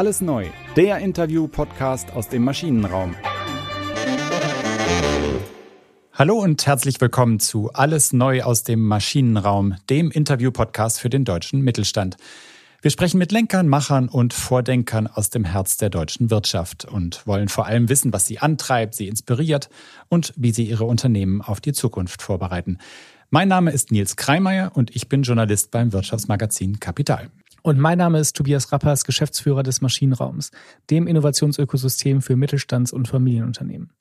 Alles neu, der Interview-Podcast aus dem Maschinenraum. Hallo und herzlich willkommen zu Alles neu aus dem Maschinenraum, dem Interview-Podcast für den deutschen Mittelstand. Wir sprechen mit Lenkern, Machern und Vordenkern aus dem Herz der deutschen Wirtschaft und wollen vor allem wissen, was sie antreibt, sie inspiriert und wie sie ihre Unternehmen auf die Zukunft vorbereiten. Mein Name ist Nils Kreimeier und ich bin Journalist beim Wirtschaftsmagazin Kapital. Und mein Name ist Tobias Rappers, Geschäftsführer des Maschinenraums, dem Innovationsökosystem für Mittelstands- und Familienunternehmen.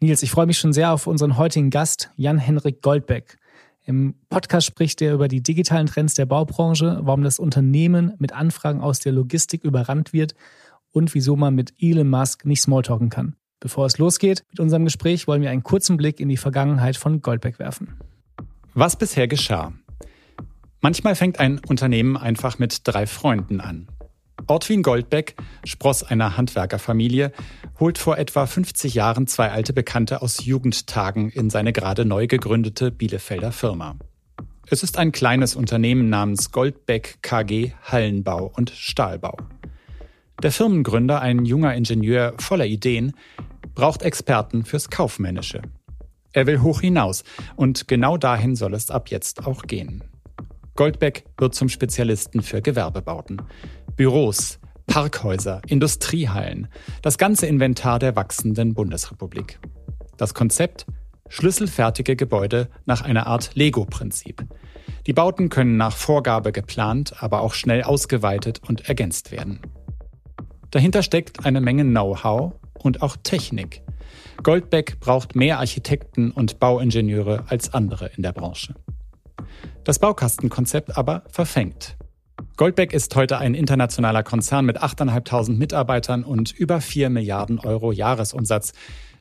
Nils, ich freue mich schon sehr auf unseren heutigen Gast, Jan-Henrik Goldbeck. Im Podcast spricht er über die digitalen Trends der Baubranche, warum das Unternehmen mit Anfragen aus der Logistik überrannt wird und wieso man mit Elon Musk nicht smalltalken kann. Bevor es losgeht mit unserem Gespräch, wollen wir einen kurzen Blick in die Vergangenheit von Goldbeck werfen. Was bisher geschah? Manchmal fängt ein Unternehmen einfach mit drei Freunden an. Ortwin Goldbeck, Spross einer Handwerkerfamilie, holt vor etwa 50 Jahren zwei alte Bekannte aus Jugendtagen in seine gerade neu gegründete Bielefelder Firma. Es ist ein kleines Unternehmen namens Goldbeck KG Hallenbau und Stahlbau. Der Firmengründer, ein junger Ingenieur voller Ideen, braucht Experten fürs Kaufmännische. Er will hoch hinaus und genau dahin soll es ab jetzt auch gehen. Goldbeck wird zum Spezialisten für Gewerbebauten. Büros, Parkhäuser, Industriehallen, das ganze Inventar der wachsenden Bundesrepublik. Das Konzept? Schlüsselfertige Gebäude nach einer Art Lego-Prinzip. Die Bauten können nach Vorgabe geplant, aber auch schnell ausgeweitet und ergänzt werden. Dahinter steckt eine Menge Know-how und auch Technik. Goldbeck braucht mehr Architekten und Bauingenieure als andere in der Branche. Das Baukastenkonzept aber verfängt. Goldbeck ist heute ein internationaler Konzern mit 8.500 Mitarbeitern und über 4 Milliarden Euro Jahresumsatz,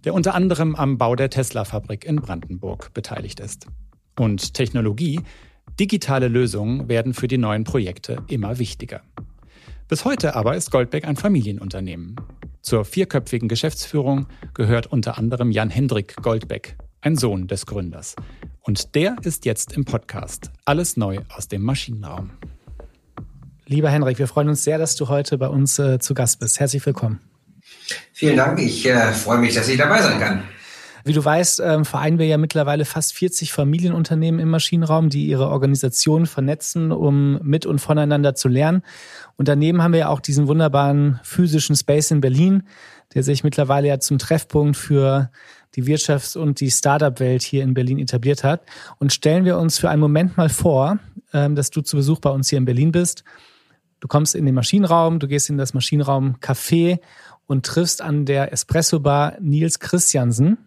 der unter anderem am Bau der Tesla-Fabrik in Brandenburg beteiligt ist. Und Technologie, digitale Lösungen werden für die neuen Projekte immer wichtiger. Bis heute aber ist Goldbeck ein Familienunternehmen. Zur vierköpfigen Geschäftsführung gehört unter anderem Jan Hendrik Goldbeck, ein Sohn des Gründers. Und der ist jetzt im Podcast. Alles neu aus dem Maschinenraum. Lieber Henrik, wir freuen uns sehr, dass du heute bei uns äh, zu Gast bist. Herzlich willkommen. Vielen Dank. Ich äh, freue mich, dass ich dabei sein kann. Wie du weißt, ähm, vereinen wir ja mittlerweile fast 40 Familienunternehmen im Maschinenraum, die ihre Organisationen vernetzen, um mit und voneinander zu lernen. Und daneben haben wir ja auch diesen wunderbaren physischen Space in Berlin, der sich mittlerweile ja zum Treffpunkt für die Wirtschafts- und die Startup-Welt hier in Berlin etabliert hat. Und stellen wir uns für einen Moment mal vor, ähm, dass du zu Besuch bei uns hier in Berlin bist. Du kommst in den Maschinenraum, du gehst in das Maschinenraum Café und triffst an der Espresso-Bar Nils Christiansen,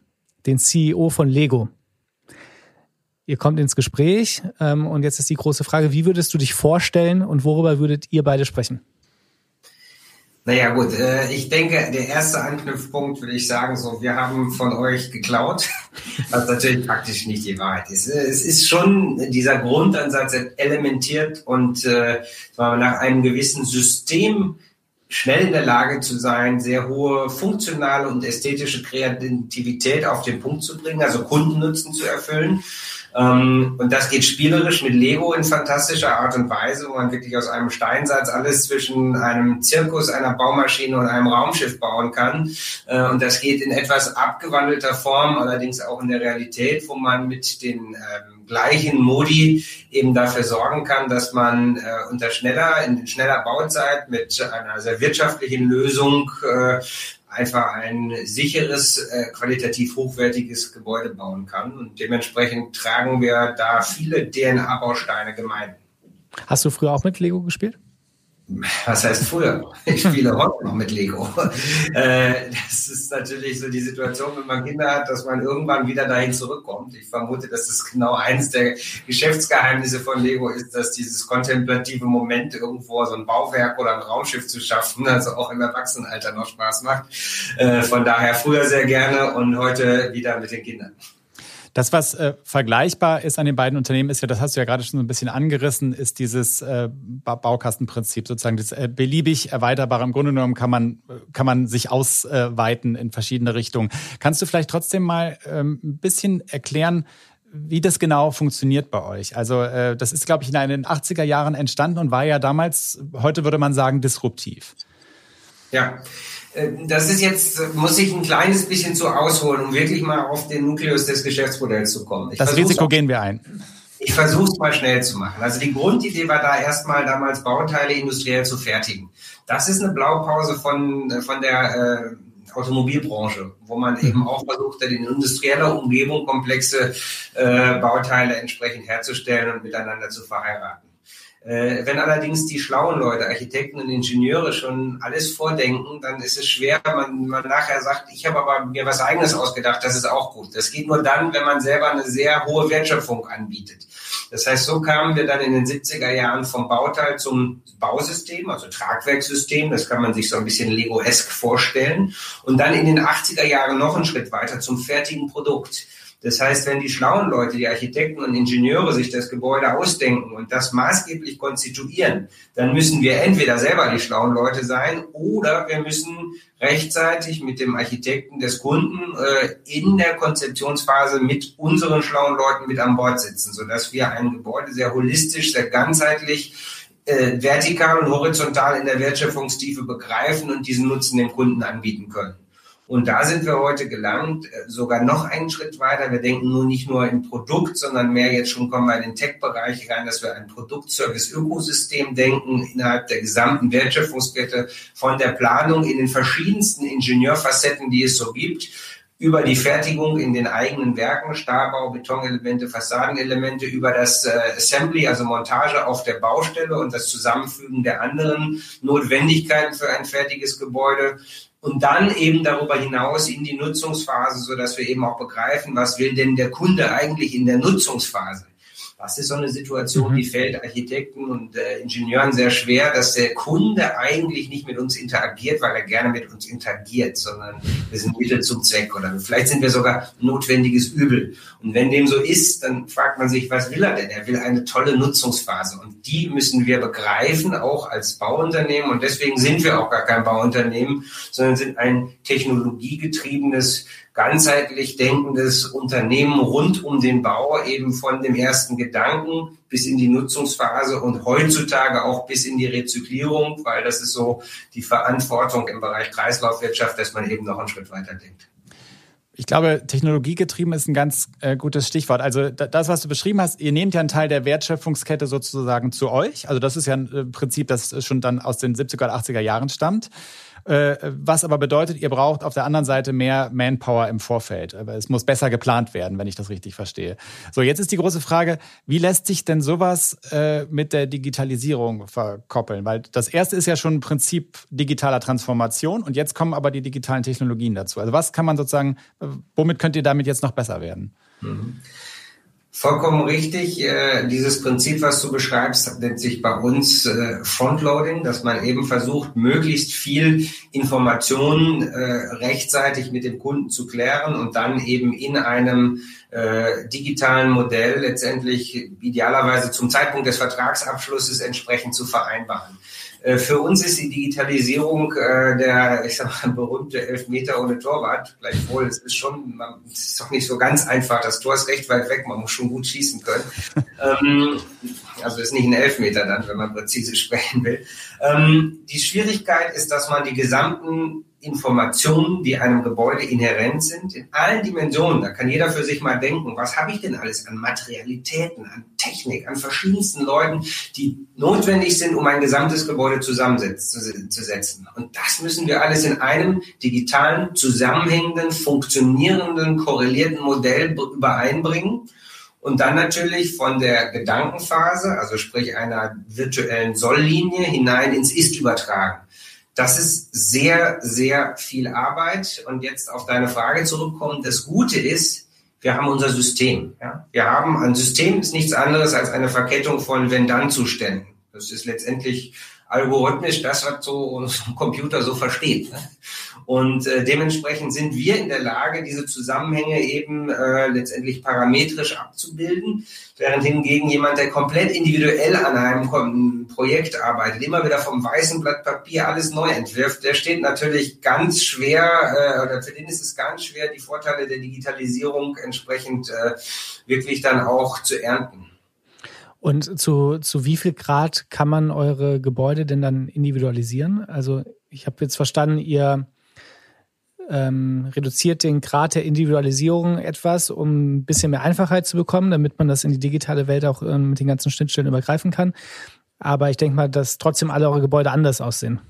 den CEO von Lego. Ihr kommt ins Gespräch ähm, und jetzt ist die große Frage, wie würdest du dich vorstellen und worüber würdet ihr beide sprechen? Naja gut, äh, ich denke, der erste Anknüpfpunkt würde ich sagen, so, wir haben von euch geklaut, was natürlich praktisch nicht die Wahrheit ist. Es ist schon dieser Grundansatz elementiert und äh, nach einem gewissen System schnell in der Lage zu sein, sehr hohe funktionale und ästhetische Kreativität auf den Punkt zu bringen, also Kundennutzen zu erfüllen. Ähm, und das geht spielerisch mit Lego in fantastischer Art und Weise, wo man wirklich aus einem Steinsatz alles zwischen einem Zirkus, einer Baumaschine und einem Raumschiff bauen kann. Äh, und das geht in etwas abgewandelter Form, allerdings auch in der Realität, wo man mit den ähm, gleichen Modi eben dafür sorgen kann, dass man äh, unter schneller, in schneller Bauzeit mit einer sehr wirtschaftlichen Lösung äh, einfach ein sicheres, äh, qualitativ hochwertiges Gebäude bauen kann. Und dementsprechend tragen wir da viele DNA-Bausteine gemein. Hast du früher auch mit Lego gespielt? Was heißt früher? Ich spiele heute noch mit Lego. Äh, das ist natürlich so die Situation, wenn man Kinder hat, dass man irgendwann wieder dahin zurückkommt. Ich vermute, dass das genau eines der Geschäftsgeheimnisse von Lego ist, dass dieses kontemplative Moment irgendwo so ein Bauwerk oder ein Raumschiff zu schaffen, also auch im Erwachsenenalter noch Spaß macht. Äh, von daher früher sehr gerne und heute wieder mit den Kindern. Das, was äh, vergleichbar ist an den beiden Unternehmen, ist ja, das hast du ja gerade schon so ein bisschen angerissen, ist dieses äh, Baukastenprinzip, sozusagen das äh, beliebig erweiterbare. Im Grunde genommen kann man, kann man sich ausweiten in verschiedene Richtungen. Kannst du vielleicht trotzdem mal ähm, ein bisschen erklären, wie das genau funktioniert bei euch. Also äh, das ist, glaube ich, in den 80er Jahren entstanden und war ja damals, heute würde man sagen, disruptiv. Ja, äh, das ist jetzt, muss ich ein kleines bisschen zu ausholen, um wirklich mal auf den Nukleus des Geschäftsmodells zu kommen. Ich das Risiko gehen wir ein. Ich versuche es mal schnell zu machen. Also die Grundidee war da erstmal damals Bauteile industriell zu fertigen. Das ist eine Blaupause von, von der äh, Automobilbranche, wo man mhm. eben auch versucht hat, in industrieller Umgebung komplexe äh, Bauteile entsprechend herzustellen und miteinander zu verheiraten. Äh, wenn allerdings die schlauen Leute, Architekten und Ingenieure schon alles vordenken, dann ist es schwer, man, man nachher sagt, ich habe aber mir was eigenes ausgedacht, das ist auch gut. Das geht nur dann, wenn man selber eine sehr hohe Wertschöpfung anbietet. Das heißt, so kamen wir dann in den 70er Jahren vom Bauteil zum Bausystem, also Tragwerkssystem, das kann man sich so ein bisschen Lego-esk vorstellen. Und dann in den 80er Jahren noch einen Schritt weiter zum fertigen Produkt. Das heißt, wenn die schlauen Leute, die Architekten und Ingenieure sich das Gebäude ausdenken und das maßgeblich konstituieren, dann müssen wir entweder selber die schlauen Leute sein oder wir müssen rechtzeitig mit dem Architekten des Kunden äh, in der Konzeptionsphase mit unseren schlauen Leuten mit an Bord sitzen, sodass wir ein Gebäude sehr holistisch, sehr ganzheitlich äh, vertikal und horizontal in der Wertschöpfungstiefe begreifen und diesen Nutzen dem Kunden anbieten können. Und da sind wir heute gelangt, äh, sogar noch einen Schritt weiter. Wir denken nur nicht nur im Produkt, sondern mehr jetzt schon kommen wir in den Tech-Bereich rein, dass wir ein Produkt-Service-Ökosystem denken innerhalb der gesamten Wertschöpfungskette von der Planung in den verschiedensten Ingenieurfacetten, die es so gibt, über die Fertigung in den eigenen Werken, Stahlbau, Betonelemente, Fassadenelemente, über das äh, Assembly, also Montage auf der Baustelle und das Zusammenfügen der anderen Notwendigkeiten für ein fertiges Gebäude und dann eben darüber hinaus in die Nutzungsphase, so dass wir eben auch begreifen, was will denn der Kunde eigentlich in der Nutzungsphase. Das ist so eine Situation, mhm. die fällt Architekten und äh, Ingenieuren sehr schwer, dass der Kunde eigentlich nicht mit uns interagiert, weil er gerne mit uns interagiert, sondern wir sind Mittel zum Zweck oder vielleicht sind wir sogar notwendiges Übel. Und wenn dem so ist, dann fragt man sich, was will er denn? Er will eine tolle Nutzungsphase und die müssen wir begreifen, auch als Bauunternehmen und deswegen sind wir auch gar kein Bauunternehmen, sondern sind ein technologiegetriebenes ganzheitlich denkendes Unternehmen rund um den Bau, eben von dem ersten Gedanken bis in die Nutzungsphase und heutzutage auch bis in die Rezyklierung, weil das ist so die Verantwortung im Bereich Kreislaufwirtschaft, dass man eben noch einen Schritt weiter denkt. Ich glaube, technologiegetrieben ist ein ganz äh, gutes Stichwort. Also das, was du beschrieben hast, ihr nehmt ja einen Teil der Wertschöpfungskette sozusagen zu euch. Also das ist ja ein äh, Prinzip, das schon dann aus den 70er oder 80er Jahren stammt. Äh, was aber bedeutet, ihr braucht auf der anderen Seite mehr Manpower im Vorfeld. Es muss besser geplant werden, wenn ich das richtig verstehe. So, jetzt ist die große Frage, wie lässt sich denn sowas äh, mit der Digitalisierung verkoppeln? Weil das erste ist ja schon ein Prinzip digitaler Transformation und jetzt kommen aber die digitalen Technologien dazu. Also was kann man sozusagen, äh, womit könnt ihr damit jetzt noch besser werden? Mhm. Vollkommen richtig. Äh, dieses Prinzip, was du beschreibst, nennt sich bei uns äh, Frontloading, dass man eben versucht, möglichst viel Informationen äh, rechtzeitig mit dem Kunden zu klären und dann eben in einem digitalen Modell letztendlich idealerweise zum Zeitpunkt des Vertragsabschlusses entsprechend zu vereinbaren. Äh, für uns ist die Digitalisierung äh, der, ich sag mal, berühmte Elfmeter ohne Torwart. Gleichwohl, es ist schon, es ist doch nicht so ganz einfach. Das Tor ist recht weit weg, man muss schon gut schießen können. ähm, also ist nicht ein Elfmeter dann, wenn man präzise sprechen will. Ähm, die Schwierigkeit ist, dass man die gesamten Informationen, die einem Gebäude inhärent sind, in allen Dimensionen. Da kann jeder für sich mal denken, was habe ich denn alles an Materialitäten, an Technik, an verschiedensten Leuten, die notwendig sind, um ein gesamtes Gebäude zusammenzusetzen. Und das müssen wir alles in einem digitalen, zusammenhängenden, funktionierenden, korrelierten Modell übereinbringen. Und dann natürlich von der Gedankenphase, also sprich einer virtuellen Solllinie, hinein ins Ist übertragen. Das ist sehr, sehr viel Arbeit. Und jetzt auf deine Frage zurückkommen. Das Gute ist, wir haben unser System. Ja? Wir haben ein System, ist nichts anderes als eine Verkettung von Wenn-Dann-Zuständen. Das ist letztendlich algorithmisch das, was so ein Computer so versteht. Und äh, dementsprechend sind wir in der Lage, diese Zusammenhänge eben äh, letztendlich parametrisch abzubilden, während hingegen jemand, der komplett individuell an einem Projekt arbeitet, immer wieder vom weißen Blatt Papier alles neu entwirft, der steht natürlich ganz schwer, äh, oder für den ist es ganz schwer, die Vorteile der Digitalisierung entsprechend äh, wirklich dann auch zu ernten. Und zu, zu wie viel Grad kann man eure Gebäude denn dann individualisieren? Also ich habe jetzt verstanden, ihr ähm, reduziert den Grad der Individualisierung etwas, um ein bisschen mehr Einfachheit zu bekommen, damit man das in die digitale Welt auch ähm, mit den ganzen Schnittstellen übergreifen kann. Aber ich denke mal, dass trotzdem alle eure Gebäude anders aussehen.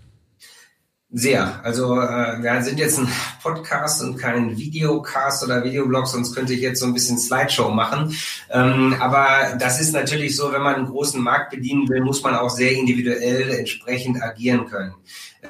Sehr. Also äh, wir sind jetzt ein Podcast und kein Videocast oder Videoblog, sonst könnte ich jetzt so ein bisschen Slideshow machen. Ähm, aber das ist natürlich so, wenn man einen großen Markt bedienen will, muss man auch sehr individuell entsprechend agieren können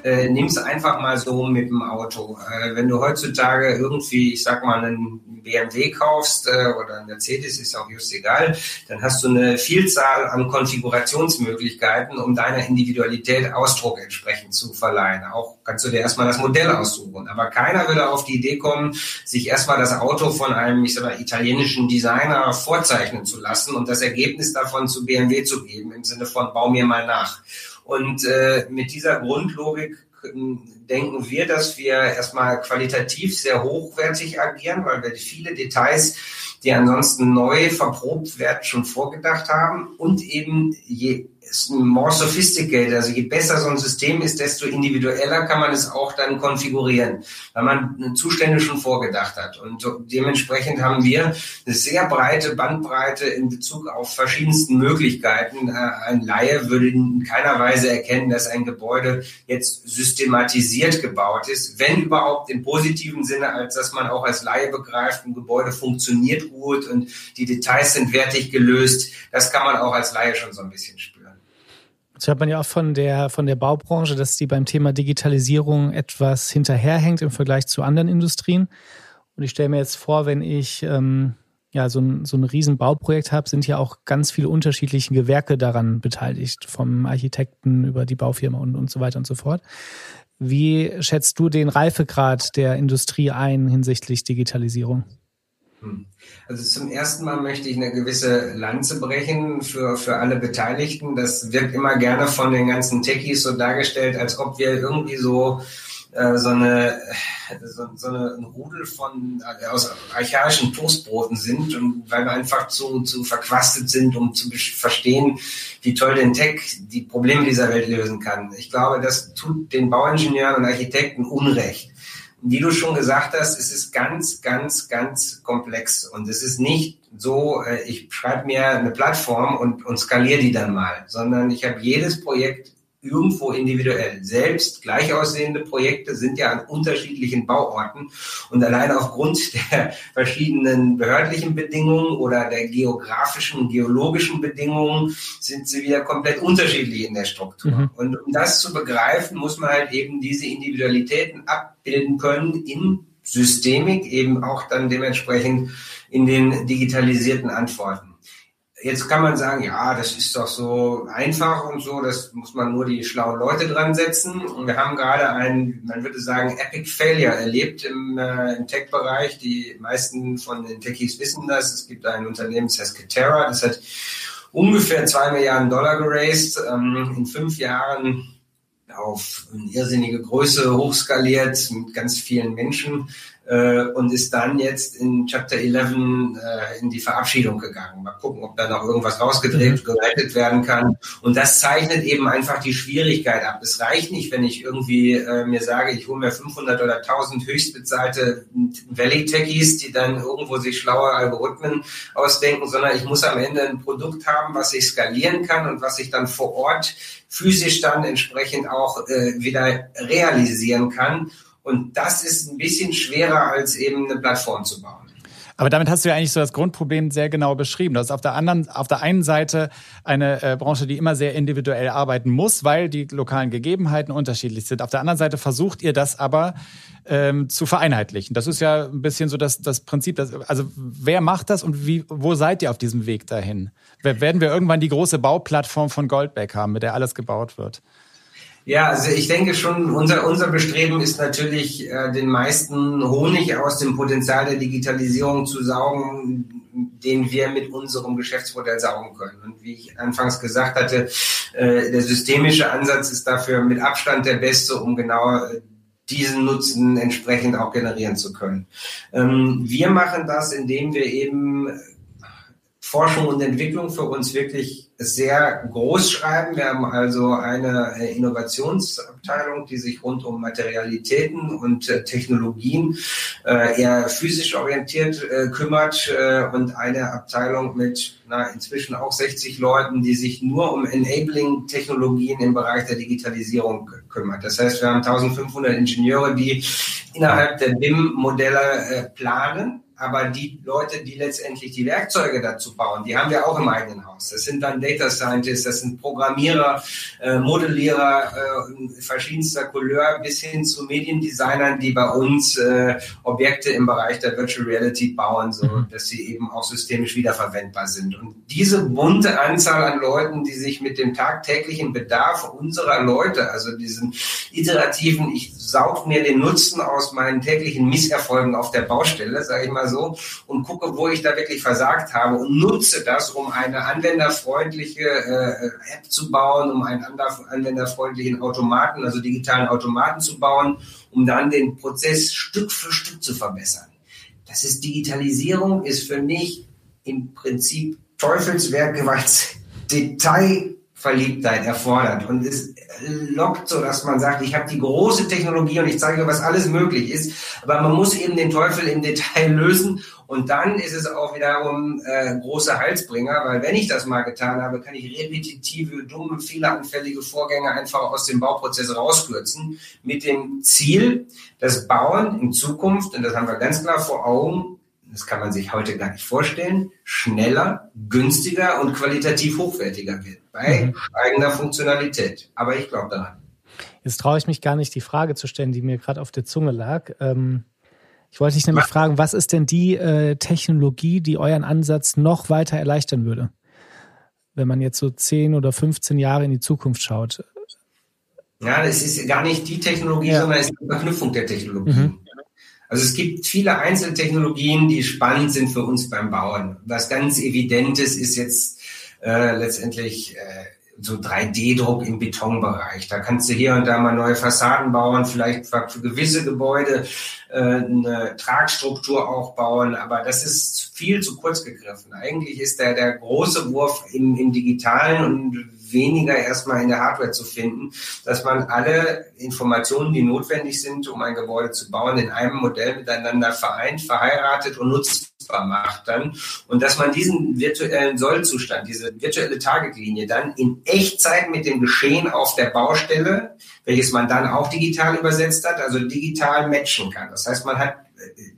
äh, nimm es einfach mal so mit dem Auto. Äh, wenn du heutzutage irgendwie, ich sag mal, einen BMW kaufst äh, oder einen Mercedes, ist auch just egal, dann hast du eine Vielzahl an Konfigurationsmöglichkeiten, um deiner Individualität Ausdruck entsprechend zu verleihen. Auch kannst du dir erstmal das Modell aussuchen. Aber keiner würde auf die Idee kommen, sich erstmal das Auto von einem, ich sag mal, italienischen Designer vorzeichnen zu lassen und das Ergebnis davon zu BMW zu geben, im Sinne von bau mir mal nach. Und äh, mit dieser Grundlogik ähm, denken wir, dass wir erstmal qualitativ sehr hochwertig agieren, weil wir viele Details, die ansonsten neu verprobt werden, schon vorgedacht haben. Und eben je more sophisticated. Also je besser so ein System ist, desto individueller kann man es auch dann konfigurieren, weil man Zustände schon vorgedacht hat. Und dementsprechend haben wir eine sehr breite Bandbreite in Bezug auf verschiedensten Möglichkeiten. Äh, ein Laie würde in keiner Weise erkennen, dass ein Gebäude jetzt systematisiert gebaut ist, wenn überhaupt im positiven Sinne, als dass man auch als Laie begreift, ein Gebäude funktioniert gut und die Details sind wertig gelöst. Das kann man auch als Laie schon so ein bisschen spüren. Das hört man ja auch von der, von der Baubranche, dass die beim Thema Digitalisierung etwas hinterherhängt im Vergleich zu anderen Industrien. Und ich stelle mir jetzt vor, wenn ich ähm, ja, so ein, so ein riesen habe, sind ja auch ganz viele unterschiedliche Gewerke daran beteiligt, vom Architekten über die Baufirma und, und so weiter und so fort. Wie schätzt du den Reifegrad der Industrie ein hinsichtlich Digitalisierung? Hm. Also zum ersten Mal möchte ich eine gewisse Lanze brechen für, für alle Beteiligten. Das wird immer gerne von den ganzen Techies so dargestellt, als ob wir irgendwie so äh, so eine so, so eine ein Rudel von äh, aus archaischen Toastbroten sind und weil wir einfach zu, zu verquastet sind, um zu verstehen, wie toll den Tech die Probleme dieser Welt lösen kann. Ich glaube, das tut den Bauingenieuren und Architekten Unrecht wie du schon gesagt hast, es ist ganz, ganz, ganz komplex. Und es ist nicht so, äh, ich schreibe mir eine Plattform und, und skaliere die dann mal, sondern ich habe jedes Projekt irgendwo individuell. Selbst gleich aussehende Projekte sind ja an unterschiedlichen Bauorten und allein aufgrund der verschiedenen behördlichen Bedingungen oder der geografischen geologischen Bedingungen sind sie wieder komplett unterschiedlich in der Struktur. Mhm. Und um das zu begreifen, muss man halt eben diese Individualitäten abbilden können in Systemik, eben auch dann dementsprechend in den digitalisierten Antworten. Jetzt kann man sagen, ja, das ist doch so einfach und so, das muss man nur die schlauen Leute dran setzen. Und wir haben gerade ein, man würde sagen, Epic Failure erlebt im, äh, im Tech-Bereich. Die meisten von den Techies wissen das. Es gibt ein Unternehmen, das heißt Katera, das hat ungefähr zwei Milliarden Dollar geraced, ähm, in fünf Jahren auf eine irrsinnige Größe hochskaliert mit ganz vielen Menschen äh, und ist dann jetzt in Chapter 11 äh, in die Verabschiedung gegangen. Mal gucken, ob da noch irgendwas rausgedreht, mhm. gerettet werden kann. Und das zeichnet eben einfach die Schwierigkeit ab. Es reicht nicht, wenn ich irgendwie äh, mir sage, ich hole mir 500 oder 1000 höchstbezahlte Valley-Techies, die dann irgendwo sich schlaue Algorithmen ausdenken, sondern ich muss am Ende ein Produkt haben, was ich skalieren kann und was ich dann vor Ort physisch dann entsprechend auch äh, wieder realisieren kann. Und das ist ein bisschen schwerer, als eben eine Plattform zu bauen. Aber damit hast du ja eigentlich so das Grundproblem sehr genau beschrieben. Das ist auf der anderen, auf der einen Seite eine äh, Branche, die immer sehr individuell arbeiten muss, weil die lokalen Gegebenheiten unterschiedlich sind. Auf der anderen Seite versucht ihr das aber ähm, zu vereinheitlichen. Das ist ja ein bisschen so das, das Prinzip. Das, also wer macht das und wie, wo seid ihr auf diesem Weg dahin? Werden wir irgendwann die große Bauplattform von Goldbeck haben, mit der alles gebaut wird? Ja, also ich denke schon, unser, unser Bestreben ist natürlich, äh, den meisten Honig aus dem Potenzial der Digitalisierung zu saugen, den wir mit unserem Geschäftsmodell saugen können. Und wie ich anfangs gesagt hatte, äh, der systemische Ansatz ist dafür mit Abstand der beste, um genau äh, diesen Nutzen entsprechend auch generieren zu können. Ähm, wir machen das, indem wir eben Forschung und Entwicklung für uns wirklich sehr groß schreiben. Wir haben also eine äh, Innovationsabteilung, die sich rund um Materialitäten und äh, Technologien äh, eher physisch orientiert kümmert und eine Abteilung mit na, inzwischen auch 60 Leuten, die sich nur um Enabling-Technologien im Bereich der Digitalisierung kümmert. Das heißt, wir haben 1500 Ingenieure, die innerhalb der BIM-Modelle planen aber die Leute, die letztendlich die Werkzeuge dazu bauen, die haben wir auch im eigenen Haus. Das sind dann Data Scientists, das sind Programmierer, äh, Modellierer äh, verschiedenster Couleur bis hin zu Mediendesignern, die bei uns äh, Objekte im Bereich der Virtual Reality bauen, so mhm. dass sie eben auch systemisch wiederverwendbar sind. Und diese bunte Anzahl an Leuten, die sich mit dem tagtäglichen Bedarf unserer Leute, also diesen iterativen, ich saug mir den Nutzen aus meinen täglichen Misserfolgen auf der Baustelle, sage ich mal so, und gucke, wo ich da wirklich versagt habe und nutze das, um eine anwenderfreundliche äh, App zu bauen, um einen anwenderfreundlichen Automaten, also digitalen Automaten zu bauen, um dann den Prozess Stück für Stück zu verbessern. Das ist Digitalisierung, ist für mich im Prinzip Teufelswerk, weil es Detailverliebtheit erfordert und es lockt, so dass man sagt, ich habe die große Technologie und ich zeige, was alles möglich ist. Aber man muss eben den Teufel im Detail lösen und dann ist es auch wiederum äh, große Halsbringer, weil wenn ich das mal getan habe, kann ich repetitive, dumme, fehleranfällige Vorgänge einfach aus dem Bauprozess rauskürzen mit dem Ziel, das Bauen in Zukunft, und das haben wir ganz klar vor Augen, das kann man sich heute gar nicht vorstellen, schneller, günstiger und qualitativ hochwertiger wird bei mhm. steigender Funktionalität. Aber ich glaube daran. Jetzt traue ich mich gar nicht, die Frage zu stellen, die mir gerade auf der Zunge lag. Ähm, ich wollte dich nämlich was? fragen, was ist denn die äh, Technologie, die euren Ansatz noch weiter erleichtern würde? Wenn man jetzt so 10 oder 15 Jahre in die Zukunft schaut. Ja, es ist gar nicht die Technologie, ja. sondern es ist die Verknüpfung der Technologien. Mhm. Also es gibt viele Einzeltechnologien, die spannend sind für uns beim Bauen. Was ganz Evidentes ist jetzt äh, letztendlich äh, so 3D-Druck im Betonbereich. Da kannst du hier und da mal neue Fassaden bauen, vielleicht für gewisse Gebäude äh, eine Tragstruktur auch bauen, aber das ist viel zu kurz gegriffen. Eigentlich ist der, der große Wurf im, im Digitalen und weniger erstmal in der Hardware zu finden, dass man alle Informationen, die notwendig sind, um ein Gebäude zu bauen, in einem Modell miteinander vereint, verheiratet und nutzbar macht dann. Und dass man diesen virtuellen Sollzustand, diese virtuelle Targetlinie dann in Echtzeit mit dem Geschehen auf der Baustelle, welches man dann auch digital übersetzt hat, also digital matchen kann. Das heißt, man hat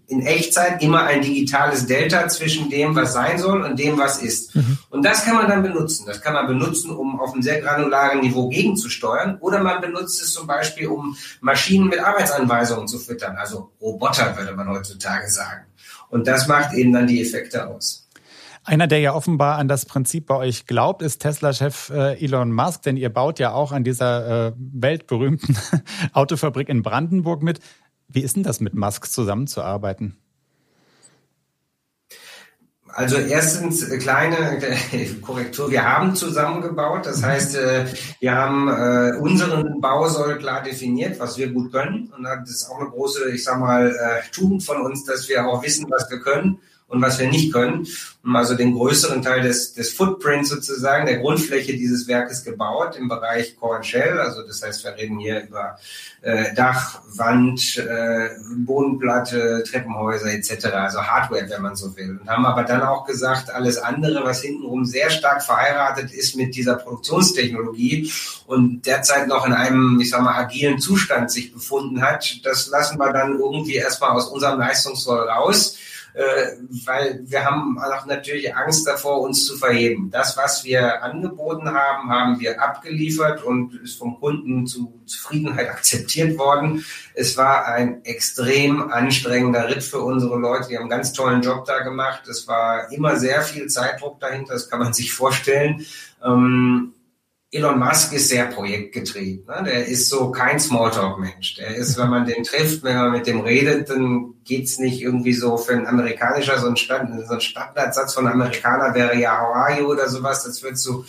in Echtzeit immer ein digitales Delta zwischen dem, was sein soll und dem, was ist. Mhm. Und das kann man dann benutzen. Das kann man benutzen, um auf einem sehr granularen Niveau gegenzusteuern. Oder man benutzt es zum Beispiel, um Maschinen mit Arbeitsanweisungen zu füttern. Also Roboter, würde man heutzutage sagen. Und das macht eben dann die Effekte aus. Einer, der ja offenbar an das Prinzip bei euch glaubt, ist Tesla-Chef äh, Elon Musk, denn ihr baut ja auch an dieser äh, weltberühmten Autofabrik in Brandenburg mit. Wie ist denn das mit Musk zusammenzuarbeiten? Also erstens äh, kleine äh, Korrektur. Wir haben zusammengebaut. Das heißt, äh, wir haben unseren Bau soll klar definiert, was wir gut können. Und das ist auch eine große, ich sag mal, Tugend von uns, dass wir auch wissen, was wir können und was wir nicht können. Also den größeren Teil des, des Footprints sozusagen, der Grundfläche dieses Werkes gebaut im Bereich Core and Shell. Also das heißt, wir reden hier über äh, Dach, Wand, äh, Bodenplatte, Treppenhäuser etc. Also Hardware, wenn man so will. Und haben aber dann auch gesagt, alles andere, was hintenrum sehr stark verheiratet ist mit dieser Produktionstechnologie und derzeit noch in einem, ich sag mal, agilen Zustand sich befunden hat, das lassen wir dann irgendwie erstmal aus unserem Leistungssoll raus weil wir haben auch natürlich Angst davor, uns zu verheben. Das, was wir angeboten haben, haben wir abgeliefert und ist vom Kunden zu Zufriedenheit akzeptiert worden. Es war ein extrem anstrengender Ritt für unsere Leute. Die haben einen ganz tollen Job da gemacht. Es war immer sehr viel Zeitdruck dahinter, das kann man sich vorstellen. Ähm, Elon Musk ist sehr projektgetrieben. Ne? Der ist so kein Smalltalk-Mensch. Der ist, wenn man den trifft, wenn man mit dem redet, dann geht's nicht irgendwie so für ein amerikanischer, so ein Standardsatz von Amerikaner wäre ja How are you oder sowas. Das würdest du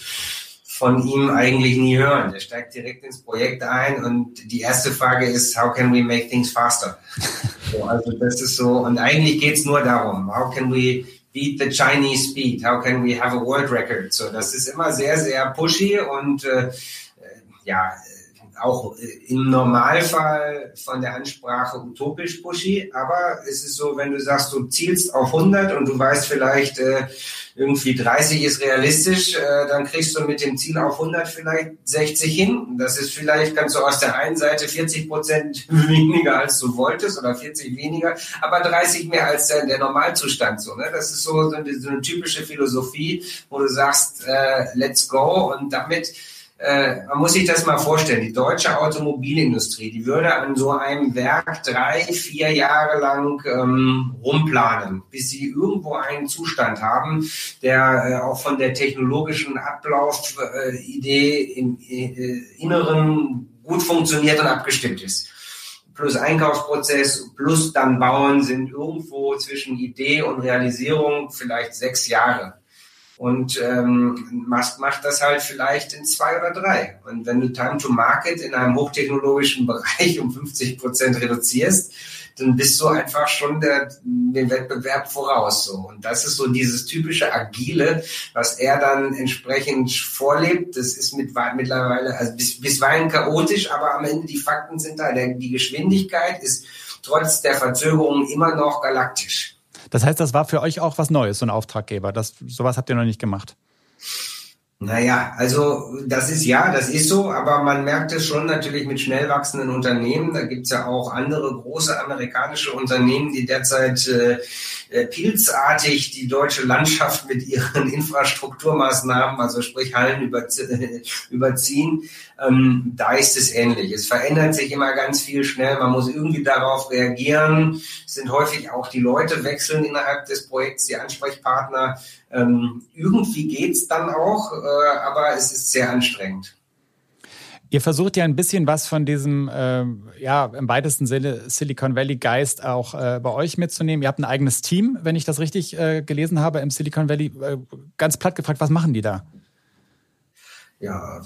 von ihm eigentlich nie hören. Der steigt direkt ins Projekt ein und die erste Frage ist, how can we make things faster? so, also das ist so, und eigentlich geht's nur darum, how can we beat the Chinese speed? How can we have a world record? So, das ist immer sehr, sehr pushy und äh, ja, auch im Normalfall von der Ansprache utopisch pushy, aber es ist so, wenn du sagst, du zielst auf 100 und du weißt vielleicht äh, irgendwie 30 ist realistisch, äh, dann kriegst du mit dem Ziel auf 100 vielleicht 60 hin. Das ist vielleicht, kannst du aus der einen Seite 40 Prozent weniger als du wolltest oder 40 weniger, aber 30 mehr als der, der Normalzustand. So, ne? Das ist so, so, eine, so eine typische Philosophie, wo du sagst, äh, let's go und damit äh, man muss sich das mal vorstellen, die deutsche Automobilindustrie, die würde an so einem Werk drei, vier Jahre lang ähm, rumplanen, bis sie irgendwo einen Zustand haben, der äh, auch von der technologischen Ablaufidee äh, im äh, Inneren gut funktioniert und abgestimmt ist. Plus Einkaufsprozess, plus dann Bauen sind irgendwo zwischen Idee und Realisierung vielleicht sechs Jahre. Und ähm, Musk macht das halt vielleicht in zwei oder drei. Und wenn du Time to Market in einem hochtechnologischen Bereich um 50 Prozent reduzierst, dann bist du einfach schon der, den Wettbewerb voraus. So. Und das ist so dieses typische Agile, was er dann entsprechend vorlebt. Das ist mit, mittlerweile, also bis, bisweilen chaotisch, aber am Ende die Fakten sind da. Der, die Geschwindigkeit ist trotz der Verzögerung immer noch galaktisch. Das heißt, das war für euch auch was Neues, so ein Auftraggeber. Das, sowas habt ihr noch nicht gemacht. Naja, also das ist ja, das ist so, aber man merkt es schon natürlich mit schnell wachsenden Unternehmen. Da gibt's ja auch andere große amerikanische Unternehmen, die derzeit äh, pilzartig die deutsche Landschaft mit ihren Infrastrukturmaßnahmen, also sprich Hallen überziehen. Ähm, da ist es ähnlich. Es verändert sich immer ganz viel schnell. Man muss irgendwie darauf reagieren. Es sind häufig auch die Leute wechseln innerhalb des Projekts, die Ansprechpartner. Ähm, irgendwie geht's dann auch, äh, aber es ist sehr anstrengend. Ihr versucht ja ein bisschen was von diesem, äh, ja, im weitesten Sinne Silicon Valley Geist auch äh, bei euch mitzunehmen. Ihr habt ein eigenes Team, wenn ich das richtig äh, gelesen habe, im Silicon Valley. Äh, ganz platt gefragt, was machen die da? Ja,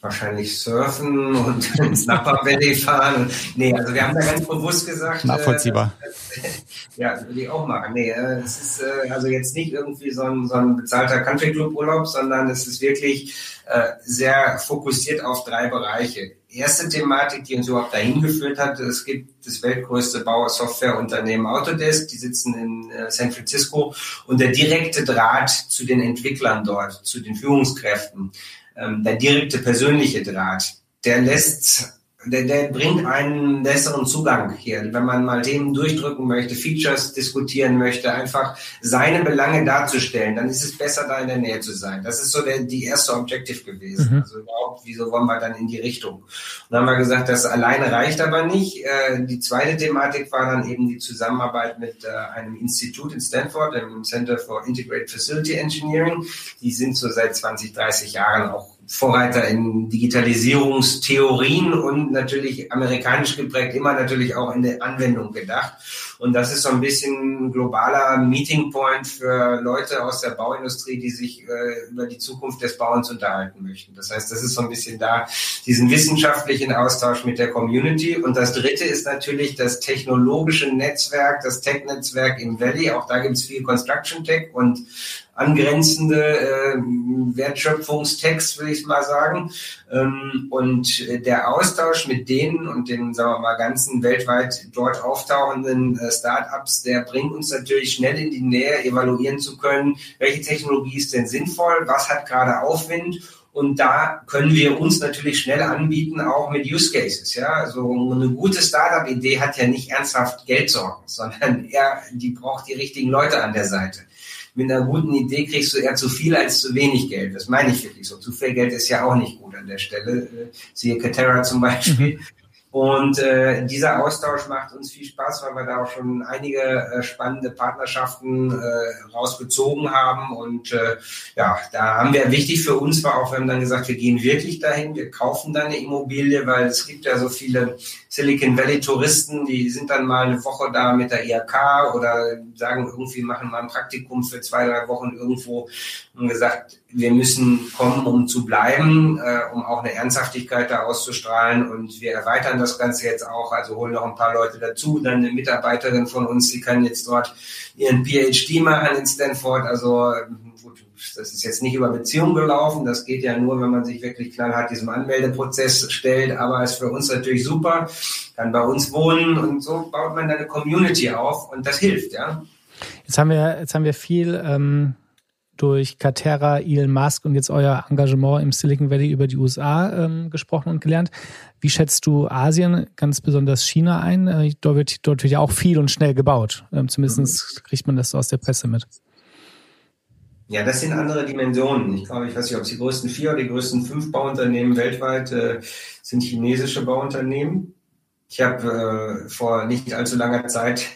wahrscheinlich surfen und ins Napa Valley fahren. Nee, also wir haben da ganz bewusst gesagt. Nachvollziehbar. Äh, ja, würde ich auch machen. Nee, äh, es ist äh, also jetzt nicht irgendwie so ein, so ein bezahlter Country Club Urlaub, sondern es ist wirklich äh, sehr fokussiert auf drei Bereiche. Erste Thematik, die uns überhaupt dahin geführt hat, es gibt das weltgrößte Bauer-Softwareunternehmen Autodesk, die sitzen in äh, San Francisco und der direkte Draht zu den Entwicklern dort, zu den Führungskräften, ähm, der direkte persönliche Draht, der lässt der, der bringt einen besseren Zugang hier. Wenn man mal Themen durchdrücken möchte, Features diskutieren möchte, einfach seine Belange darzustellen, dann ist es besser, da in der Nähe zu sein. Das ist so der, die erste Objective gewesen. Mhm. Also überhaupt, wieso wollen wir dann in die Richtung? Und dann haben wir gesagt, das alleine reicht aber nicht. Äh, die zweite Thematik war dann eben die Zusammenarbeit mit äh, einem Institut in Stanford, dem Center for Integrated Facility Engineering. Die sind so seit 20, 30 Jahren auch Vorreiter in Digitalisierungstheorien und natürlich amerikanisch geprägt, immer natürlich auch in der Anwendung gedacht. Und das ist so ein bisschen globaler Meeting Point für Leute aus der Bauindustrie, die sich äh, über die Zukunft des Bauens unterhalten möchten. Das heißt, das ist so ein bisschen da diesen wissenschaftlichen Austausch mit der Community. Und das dritte ist natürlich das technologische Netzwerk, das Tech-Netzwerk im Valley. Auch da gibt es viel Construction Tech und angrenzende äh, Wertschöpfungstext, will ich mal sagen. Ähm, und der Austausch mit denen und den, sagen wir mal, ganzen weltweit dort auftauchenden äh, Startups, der bringt uns natürlich schnell in die Nähe, evaluieren zu können, welche Technologie ist denn sinnvoll, was hat gerade Aufwind und da können wir uns natürlich schnell anbieten, auch mit Use Cases. Ja, also eine gute Startup-Idee hat ja nicht ernsthaft Geldsorgen, sondern eher, die braucht die richtigen Leute an der Seite mit einer guten Idee kriegst du eher zu viel als zu wenig Geld. Das meine ich wirklich so. Zu viel Geld ist ja auch nicht gut an der Stelle. Äh, siehe Katera zum Beispiel. Mhm. Und äh, dieser Austausch macht uns viel Spaß, weil wir da auch schon einige äh, spannende Partnerschaften äh, rausgezogen haben. Und äh, ja, da haben wir wichtig für uns war auch, wir haben dann gesagt, wir gehen wirklich dahin, wir kaufen da eine Immobilie, weil es gibt ja so viele Silicon Valley Touristen, die sind dann mal eine Woche da mit der IHK oder sagen irgendwie, machen mal ein Praktikum für zwei, drei Wochen irgendwo und gesagt, wir müssen kommen, um zu bleiben, äh, um auch eine Ernsthaftigkeit da auszustrahlen und wir erweitern das Ganze jetzt auch, also holen noch ein paar Leute dazu. Dann eine Mitarbeiterin von uns, die kann jetzt dort ihren PhD machen in Stanford. Also gut, das ist jetzt nicht über Beziehungen gelaufen. Das geht ja nur, wenn man sich wirklich knallhart diesem Anmeldeprozess stellt. Aber ist für uns natürlich super. Kann bei uns wohnen und so baut man dann eine Community auf und das hilft, ja. Jetzt haben wir, jetzt haben wir viel ähm, durch Katerra, Elon Musk und jetzt euer Engagement im Silicon Valley über die USA ähm, gesprochen und gelernt. Wie schätzt du Asien, ganz besonders China ein? Äh, dort, wird, dort wird ja auch viel und schnell gebaut. Ähm, zumindest kriegt man das so aus der Presse mit. Ja, das sind andere Dimensionen. Ich glaube, ich weiß nicht, ob es die größten vier oder die größten fünf Bauunternehmen weltweit äh, sind chinesische Bauunternehmen. Ich habe äh, vor nicht allzu langer Zeit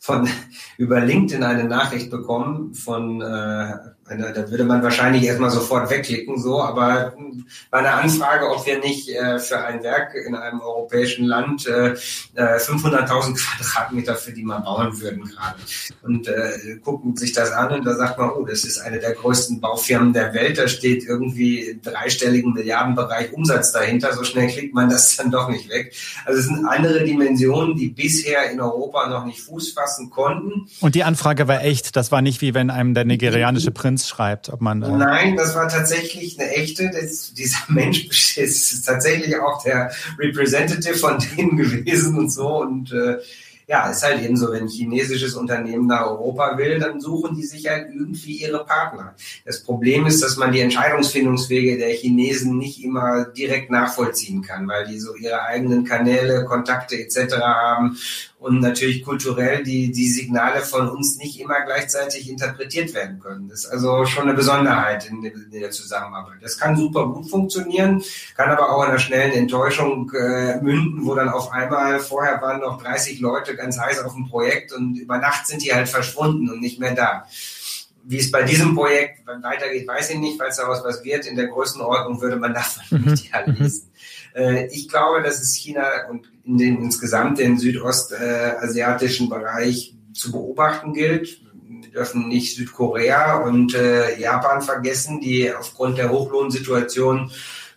von über LinkedIn eine Nachricht bekommen von äh, da würde man wahrscheinlich erstmal sofort wegklicken, so, aber bei einer Anfrage, ob wir nicht äh, für ein Werk in einem europäischen Land äh, 500.000 äh, Quadratmeter für die mal bauen würden gerade. Und äh, gucken sich das an und da sagt man, oh, das ist eine der größten Baufirmen der Welt, da steht irgendwie dreistelligen Milliardenbereich Umsatz dahinter, so schnell kriegt man das dann doch nicht weg. Also es sind andere Dimensionen, die bisher in Europa noch nicht Fuß fassen konnten. Und die Anfrage war echt, das war nicht wie wenn einem der nigerianische Prinz Prinz schreibt, ob man. Äh Nein, das war tatsächlich eine echte. Das, dieser Mensch ist tatsächlich auch der Representative von denen gewesen und so und äh, ja, ist halt eben so, wenn ein chinesisches Unternehmen nach Europa will, dann suchen die sich halt irgendwie ihre Partner. Das Problem ist, dass man die Entscheidungsfindungswege der Chinesen nicht immer direkt nachvollziehen kann, weil die so ihre eigenen Kanäle, Kontakte etc. haben und natürlich kulturell die, die Signale von uns nicht immer gleichzeitig interpretiert werden können. Das ist also schon eine Besonderheit in, in der Zusammenarbeit. Das kann super gut funktionieren, kann aber auch in einer schnellen Enttäuschung äh, münden, wo dann auf einmal vorher waren noch 30 Leute ganz heiß auf dem Projekt und über Nacht sind die halt verschwunden und nicht mehr da. Wie es bei diesem Projekt weitergeht, weiß ich nicht, falls daraus was wird. In der Größenordnung würde man davon mhm. nicht alle lesen. Äh, ich glaube, dass es China und in den, insgesamt den südostasiatischen Bereich zu beobachten gilt. Wir dürfen nicht Südkorea und äh, Japan vergessen, die aufgrund der Hochlohnsituation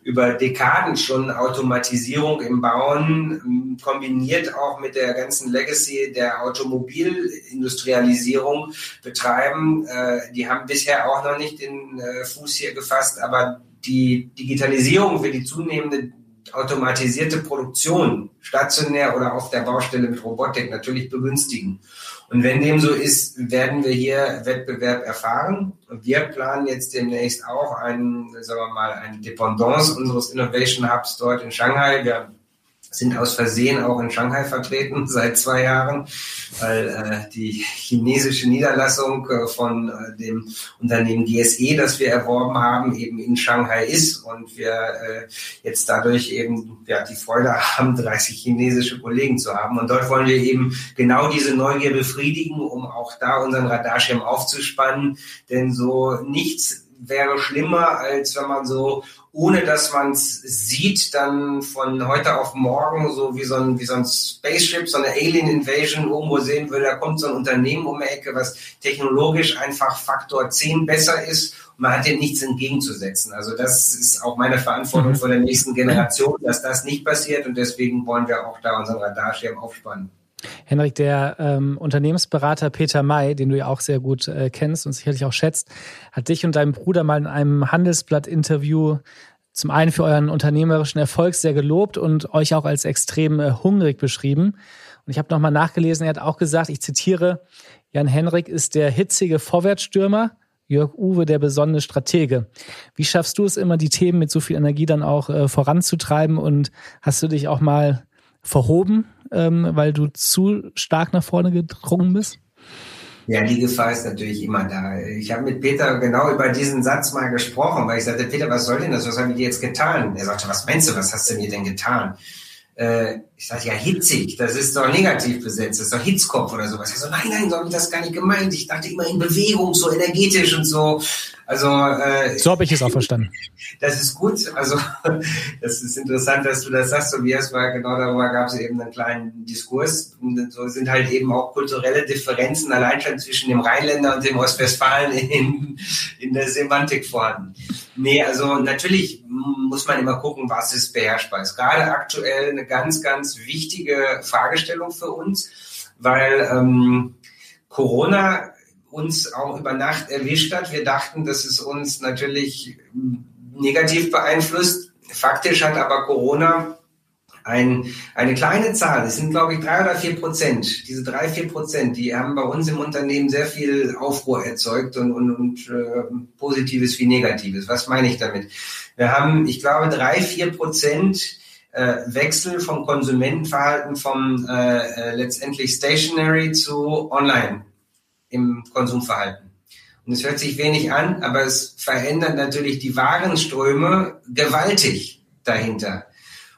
über Dekaden schon Automatisierung im Bauen ähm, kombiniert auch mit der ganzen Legacy der Automobilindustrialisierung betreiben. Äh, die haben bisher auch noch nicht den äh, Fuß hier gefasst, aber die Digitalisierung für die zunehmende automatisierte Produktion, stationär oder auf der Baustelle mit Robotik, natürlich begünstigen. Und wenn dem so ist, werden wir hier Wettbewerb erfahren. Wir planen jetzt demnächst auch einen, sagen wir mal, eine Dependance unseres Innovation Hubs dort in Shanghai. Wir sind aus Versehen auch in Shanghai vertreten seit zwei Jahren, weil äh, die chinesische Niederlassung äh, von äh, dem Unternehmen GSE, das wir erworben haben, eben in Shanghai ist und wir äh, jetzt dadurch eben ja, die Freude haben, 30 chinesische Kollegen zu haben. Und dort wollen wir eben genau diese Neugier befriedigen, um auch da unseren Radarschirm aufzuspannen, denn so nichts wäre schlimmer, als wenn man so ohne dass man es sieht, dann von heute auf morgen so wie so ein, wie so ein Spaceship, so eine Alien Invasion irgendwo sehen würde, da kommt so ein Unternehmen um die Ecke, was technologisch einfach Faktor 10 besser ist und man hat dem nichts entgegenzusetzen. Also das ist auch meine Verantwortung mhm. vor der nächsten Generation, dass das nicht passiert und deswegen wollen wir auch da unseren Radarschirm aufspannen. Henrik, der ähm, Unternehmensberater Peter May, den du ja auch sehr gut äh, kennst und sicherlich auch schätzt, hat dich und deinen Bruder mal in einem Handelsblatt-Interview zum einen für euren unternehmerischen Erfolg sehr gelobt und euch auch als extrem äh, hungrig beschrieben. Und ich habe nochmal nachgelesen, er hat auch gesagt, ich zitiere, Jan Henrik ist der hitzige Vorwärtsstürmer, Jörg Uwe der besonnene Stratege. Wie schaffst du es immer, die Themen mit so viel Energie dann auch äh, voranzutreiben und hast du dich auch mal verhoben, ähm, weil du zu stark nach vorne gedrungen bist? Ja, die Gefahr ist natürlich immer da. Ich habe mit Peter genau über diesen Satz mal gesprochen, weil ich sagte, Peter, was soll denn das? Was habe ich dir jetzt getan? Er sagte, was meinst du, was hast du mir denn getan? Äh, ich sage, ja, hitzig, das ist doch negativ besetzt, das ist doch Hitzkopf oder sowas. Er so, nein, nein, so habe ich das gar nicht gemeint. Ich dachte immer in Bewegung, so energetisch und so. Also äh, So habe ich es auch verstanden. Das ist gut. Also das ist interessant, dass du das sagst, Tobias, weil genau darüber gab es eben einen kleinen Diskurs. Und so sind halt eben auch kulturelle Differenzen allein schon zwischen dem Rheinländer und dem Ostwestfalen in, in der Semantik vorhanden. Nee, also natürlich muss man immer gucken, was ist beherrschbar. Ist gerade aktuell eine ganz, ganz wichtige Fragestellung für uns, weil ähm, Corona uns auch über Nacht erwischt hat. Wir dachten, dass es uns natürlich negativ beeinflusst. Faktisch hat aber Corona ein, eine kleine Zahl, es sind glaube ich drei oder vier Prozent, diese drei, vier Prozent, die haben bei uns im Unternehmen sehr viel Aufruhr erzeugt und, und, und äh, Positives wie Negatives. Was meine ich damit? Wir haben, ich glaube, drei, vier Prozent äh, Wechsel vom Konsumentenverhalten vom äh, äh, letztendlich Stationary zu Online im Konsumverhalten. Und es hört sich wenig an, aber es verändert natürlich die Warenströme gewaltig dahinter.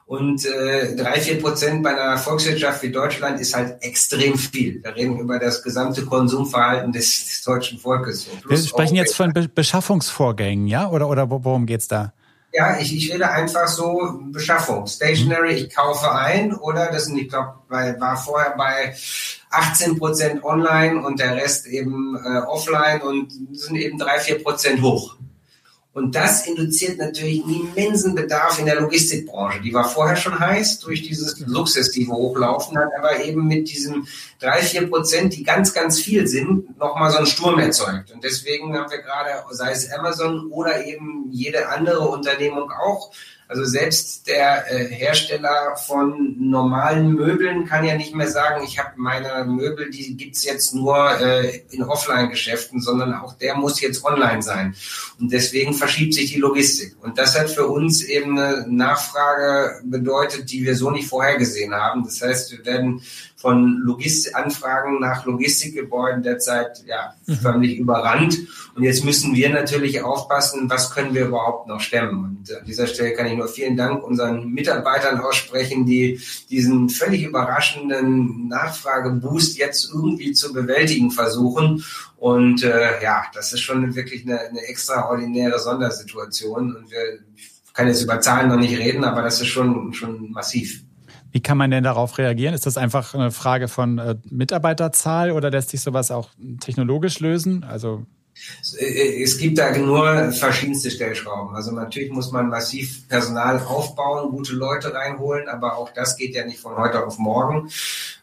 Und äh, drei, vier Prozent bei einer Volkswirtschaft wie Deutschland ist halt extrem viel. Wir reden über das gesamte Konsumverhalten des, des deutschen Volkes. Wir sprechen jetzt von Be Beschaffungsvorgängen, ja? Oder, oder worum geht's da? Ja, ich, ich rede einfach so Beschaffung. Stationary, ich kaufe ein oder das sind, ich glaube, war vorher bei 18 Prozent online und der Rest eben äh, offline und sind eben drei, vier Prozent hoch. Und das induziert natürlich einen immensen Bedarf in der Logistikbranche. Die war vorher schon heiß durch dieses Luxus, die wir hochlaufen, hat aber eben mit diesen drei, vier Prozent, die ganz, ganz viel sind, nochmal so einen Sturm erzeugt. Und deswegen haben wir gerade, sei es Amazon oder eben jede andere Unternehmung auch, also selbst der äh, Hersteller von normalen Möbeln kann ja nicht mehr sagen, ich habe meine Möbel, die gibt's jetzt nur äh, in Offline-Geschäften, sondern auch der muss jetzt online sein. Und deswegen verschiebt sich die Logistik. Und das hat für uns eben eine Nachfrage bedeutet, die wir so nicht vorhergesehen haben. Das heißt, wir werden von Logistik Anfragen nach Logistikgebäuden derzeit ja mhm. förmlich überrannt. Und jetzt müssen wir natürlich aufpassen, was können wir überhaupt noch stemmen. Und an dieser Stelle kann ich nur vielen Dank unseren Mitarbeitern aussprechen, die diesen völlig überraschenden Nachfrageboost jetzt irgendwie zu bewältigen versuchen. Und äh, ja, das ist schon wirklich eine, eine extraordinäre Sondersituation. Und wir ich kann jetzt über Zahlen noch nicht reden, aber das ist schon, schon massiv. Wie kann man denn darauf reagieren? Ist das einfach eine Frage von äh, Mitarbeiterzahl oder lässt sich sowas auch technologisch lösen? Also äh, es gibt da nur verschiedenste Stellschrauben. Also natürlich muss man massiv Personal aufbauen, gute Leute reinholen, aber auch das geht ja nicht von heute auf morgen.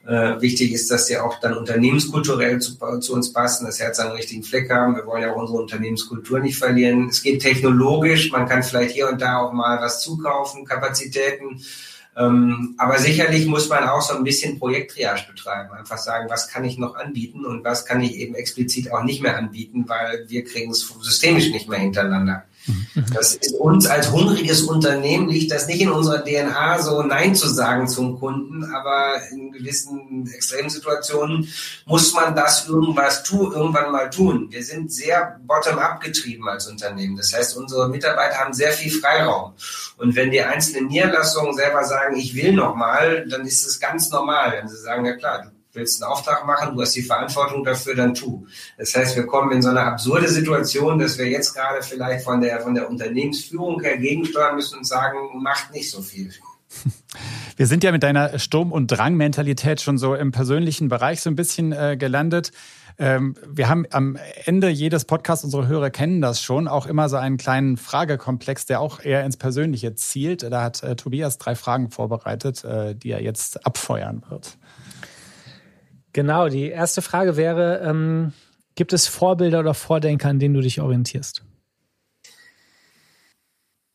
Äh, wichtig ist, dass die auch dann unternehmenskulturell zu, zu, uns passen, das Herz an den richtigen Fleck haben. Wir wollen ja auch unsere Unternehmenskultur nicht verlieren. Es geht technologisch, man kann vielleicht hier und da auch mal was zukaufen, Kapazitäten ähm, aber sicherlich muss man auch so ein bisschen Projekttriage betreiben. Einfach sagen, was kann ich noch anbieten und was kann ich eben explizit auch nicht mehr anbieten, weil wir kriegen es systemisch nicht mehr hintereinander. Das ist uns als hungriges Unternehmen liegt das nicht in unserer DNA, so Nein zu sagen zum Kunden, aber in gewissen Extremsituationen muss man das irgendwas tun, irgendwann mal tun. Wir sind sehr bottom-up getrieben als Unternehmen. Das heißt, unsere Mitarbeiter haben sehr viel Freiraum. Und wenn die einzelnen Niederlassungen selber sagen, ich will noch mal, dann ist es ganz normal, wenn sie sagen, ja klar, willst einen Auftrag machen, du hast die Verantwortung dafür, dann tu. Das heißt, wir kommen in so eine absurde Situation, dass wir jetzt gerade vielleicht von der, von der Unternehmensführung her gegensteuern müssen und sagen, macht nicht so viel. Wir sind ja mit deiner Sturm- und Drang-Mentalität schon so im persönlichen Bereich so ein bisschen äh, gelandet. Ähm, wir haben am Ende jedes Podcasts, unsere Hörer kennen das schon, auch immer so einen kleinen Fragekomplex, der auch eher ins Persönliche zielt. Da hat äh, Tobias drei Fragen vorbereitet, äh, die er jetzt abfeuern wird. Genau, die erste Frage wäre, ähm, gibt es Vorbilder oder Vordenker, an denen du dich orientierst?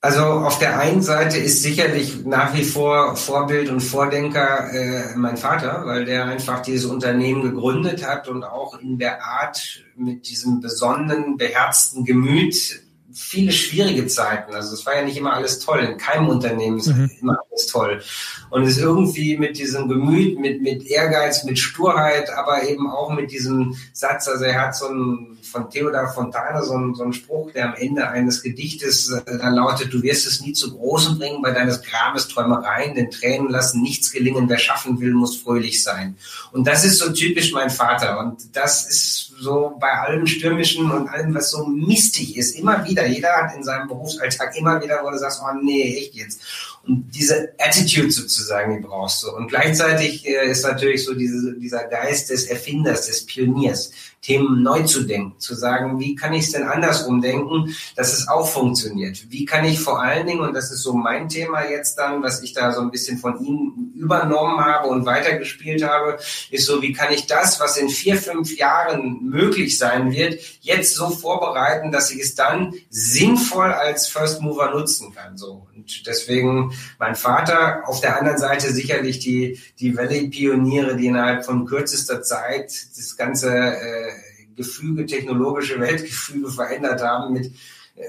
Also auf der einen Seite ist sicherlich nach wie vor Vorbild und Vordenker äh, mein Vater, weil der einfach dieses Unternehmen gegründet hat und auch in der Art mit diesem besonnenen, beherzten Gemüt viele schwierige Zeiten. Also es war ja nicht immer alles toll. In keinem Unternehmen ist mhm. immer alles toll. Und es ist irgendwie mit diesem Gemüt, mit, mit Ehrgeiz, mit Sturheit, aber eben auch mit diesem Satz, also er hat so ein von Theodor Fontane so ein, so ein Spruch, der am Ende eines Gedichtes äh, dann lautet, du wirst es nie zu Großen bringen bei deines Grabes Träumereien, denn Tränen lassen nichts gelingen, wer schaffen will, muss fröhlich sein. Und das ist so typisch mein Vater und das ist so bei allem Stürmischen und allem, was so mistig ist, immer wieder, jeder hat in seinem Berufsalltag immer wieder, wo du sagst, oh nee, echt jetzt. Und diese Attitude sozusagen, die brauchst du. Und gleichzeitig äh, ist natürlich so diese, dieser Geist des Erfinders, des Pioniers. Themen neu zu denken, zu sagen, wie kann ich es denn andersrum denken, dass es auch funktioniert? Wie kann ich vor allen Dingen, und das ist so mein Thema jetzt dann, was ich da so ein bisschen von Ihnen übernommen habe und weitergespielt habe, ist so, wie kann ich das, was in vier, fünf Jahren möglich sein wird, jetzt so vorbereiten, dass ich es dann sinnvoll als First Mover nutzen kann, so. Und deswegen mein Vater, auf der anderen Seite sicherlich die, die Valley-Pioniere, die innerhalb von kürzester Zeit das ganze äh, Gefüge, technologische Weltgefüge verändert haben mit äh,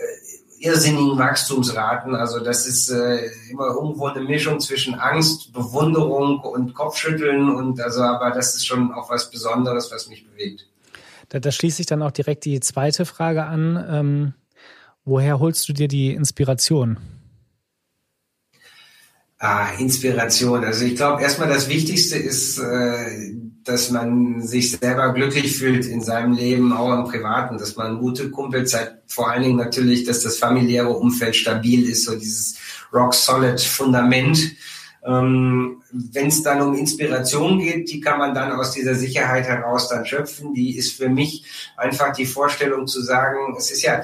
irrsinnigen Wachstumsraten. Also das ist äh, immer irgendwo eine Mischung zwischen Angst, Bewunderung und Kopfschütteln und also, aber das ist schon auch was Besonderes, was mich bewegt. Da, da schließt sich dann auch direkt die zweite Frage an. Ähm, woher holst du dir die Inspiration? Ah, Inspiration. Also ich glaube, erstmal das Wichtigste ist, äh, dass man sich selber glücklich fühlt in seinem Leben, auch im Privaten, dass man gute Kumpels hat. Vor allen Dingen natürlich, dass das familiäre Umfeld stabil ist, so dieses rock-solid Fundament. Ähm, Wenn es dann um Inspiration geht, die kann man dann aus dieser Sicherheit heraus dann schöpfen. Die ist für mich einfach die Vorstellung zu sagen, es ist ja,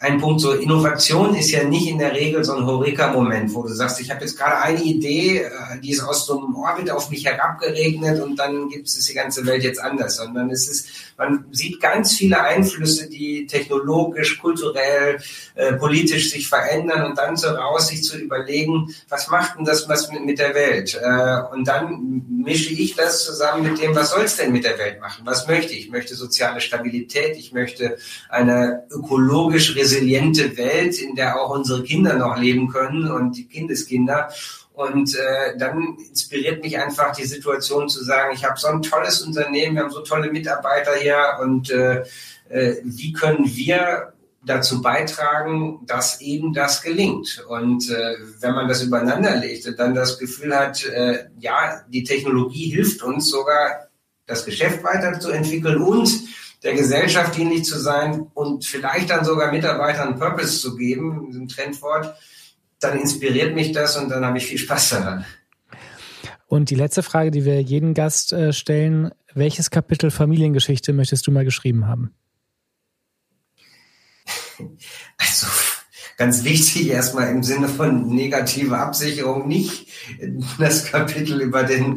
ein Punkt, so Innovation ist ja nicht in der Regel so ein Horeka-Moment, wo du sagst, ich habe jetzt gerade eine Idee, äh, die ist aus so einem Orbit auf mich herabgeregnet und dann gibt es die ganze Welt jetzt anders, sondern es ist, man sieht ganz viele Einflüsse, die technologisch, kulturell, äh, politisch sich verändern und dann so raus sich zu überlegen, was macht denn das was mit, mit der Welt? Äh, und dann mische ich das zusammen mit dem, was soll es denn mit der Welt machen? Was möchte ich? Ich möchte soziale Stabilität, ich möchte eine ökologisch resiliente Welt, in der auch unsere Kinder noch leben können und die Kindeskinder. Und äh, dann inspiriert mich einfach die Situation zu sagen, ich habe so ein tolles Unternehmen, wir haben so tolle Mitarbeiter hier und äh, äh, wie können wir dazu beitragen, dass eben das gelingt. Und äh, wenn man das übereinander legt und dann das Gefühl hat, äh, ja, die Technologie hilft uns sogar, das Geschäft weiterzuentwickeln und der Gesellschaft dienlich zu sein und vielleicht dann sogar Mitarbeitern Purpose zu geben, ein Trendwort, dann inspiriert mich das und dann habe ich viel Spaß daran. Und die letzte Frage, die wir jeden Gast äh, stellen, welches Kapitel Familiengeschichte möchtest du mal geschrieben haben? Also ganz wichtig erstmal im Sinne von negative Absicherung nicht das Kapitel über den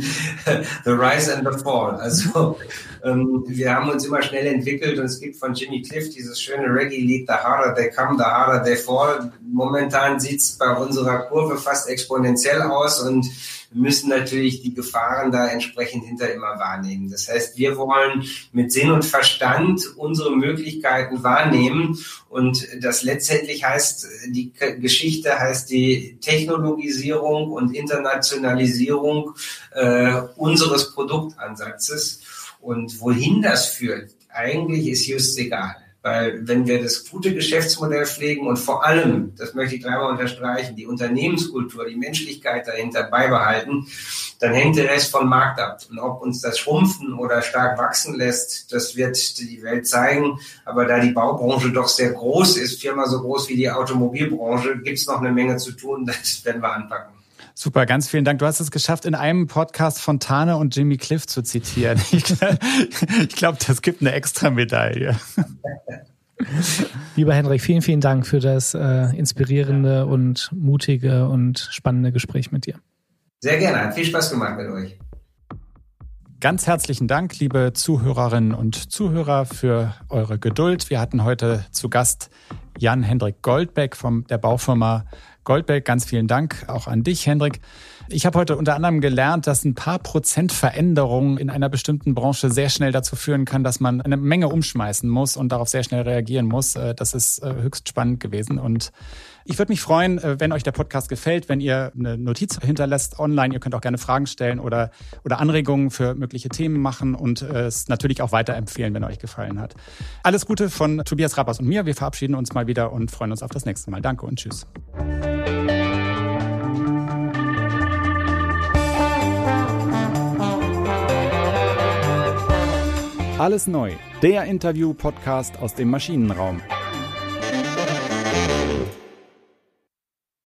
The Rise and the Fall. Also ähm, wir haben uns immer schnell entwickelt und es gibt von Jimmy Cliff dieses schöne Reggae-Lied The Harder They Come, The Harder They Fall. Momentan sieht's bei unserer Kurve fast exponentiell aus und müssen natürlich die Gefahren da entsprechend hinter immer wahrnehmen. Das heißt, wir wollen mit Sinn und Verstand unsere Möglichkeiten wahrnehmen und das letztendlich heißt, die Geschichte heißt die Technologisierung und Internationalisierung äh, unseres Produktansatzes. Und wohin das führt, eigentlich ist just egal. Weil wenn wir das gute Geschäftsmodell pflegen und vor allem, das möchte ich dreimal unterstreichen, die Unternehmenskultur, die Menschlichkeit dahinter beibehalten, dann hängt der Rest vom Markt ab. Und ob uns das schrumpfen oder stark wachsen lässt, das wird die Welt zeigen. Aber da die Baubranche doch sehr groß ist, viermal so groß wie die Automobilbranche, gibt's noch eine Menge zu tun. Das werden wir anpacken. Super, ganz vielen Dank. Du hast es geschafft, in einem Podcast Fontane und Jimmy Cliff zu zitieren. Ich, ich glaube, das gibt eine extra Medaille. Lieber Henrik, vielen, vielen Dank für das äh, inspirierende und mutige und spannende Gespräch mit dir. Sehr gerne, hat viel Spaß gemacht mit euch. Ganz herzlichen Dank, liebe Zuhörerinnen und Zuhörer, für eure Geduld. Wir hatten heute zu Gast Jan-Hendrik Goldbeck von der Baufirma Goldbeck. Ganz vielen Dank auch an dich, Hendrik. Ich habe heute unter anderem gelernt, dass ein paar Prozent Veränderungen in einer bestimmten Branche sehr schnell dazu führen kann, dass man eine Menge umschmeißen muss und darauf sehr schnell reagieren muss. Äh, das ist äh, höchst spannend gewesen und ich würde mich freuen, äh, wenn euch der Podcast gefällt, wenn ihr eine Notiz hinterlässt online. Ihr könnt auch gerne Fragen stellen oder, oder Anregungen für mögliche Themen machen und es natürlich auch weiterempfehlen, wenn euch gefallen hat. Alles Gute von Tobias Rappers und mir. Wir verabschieden uns mal wieder und freuen uns auf das nächste Mal. Danke und tschüss. Alles neu, der Interview-Podcast aus dem Maschinenraum.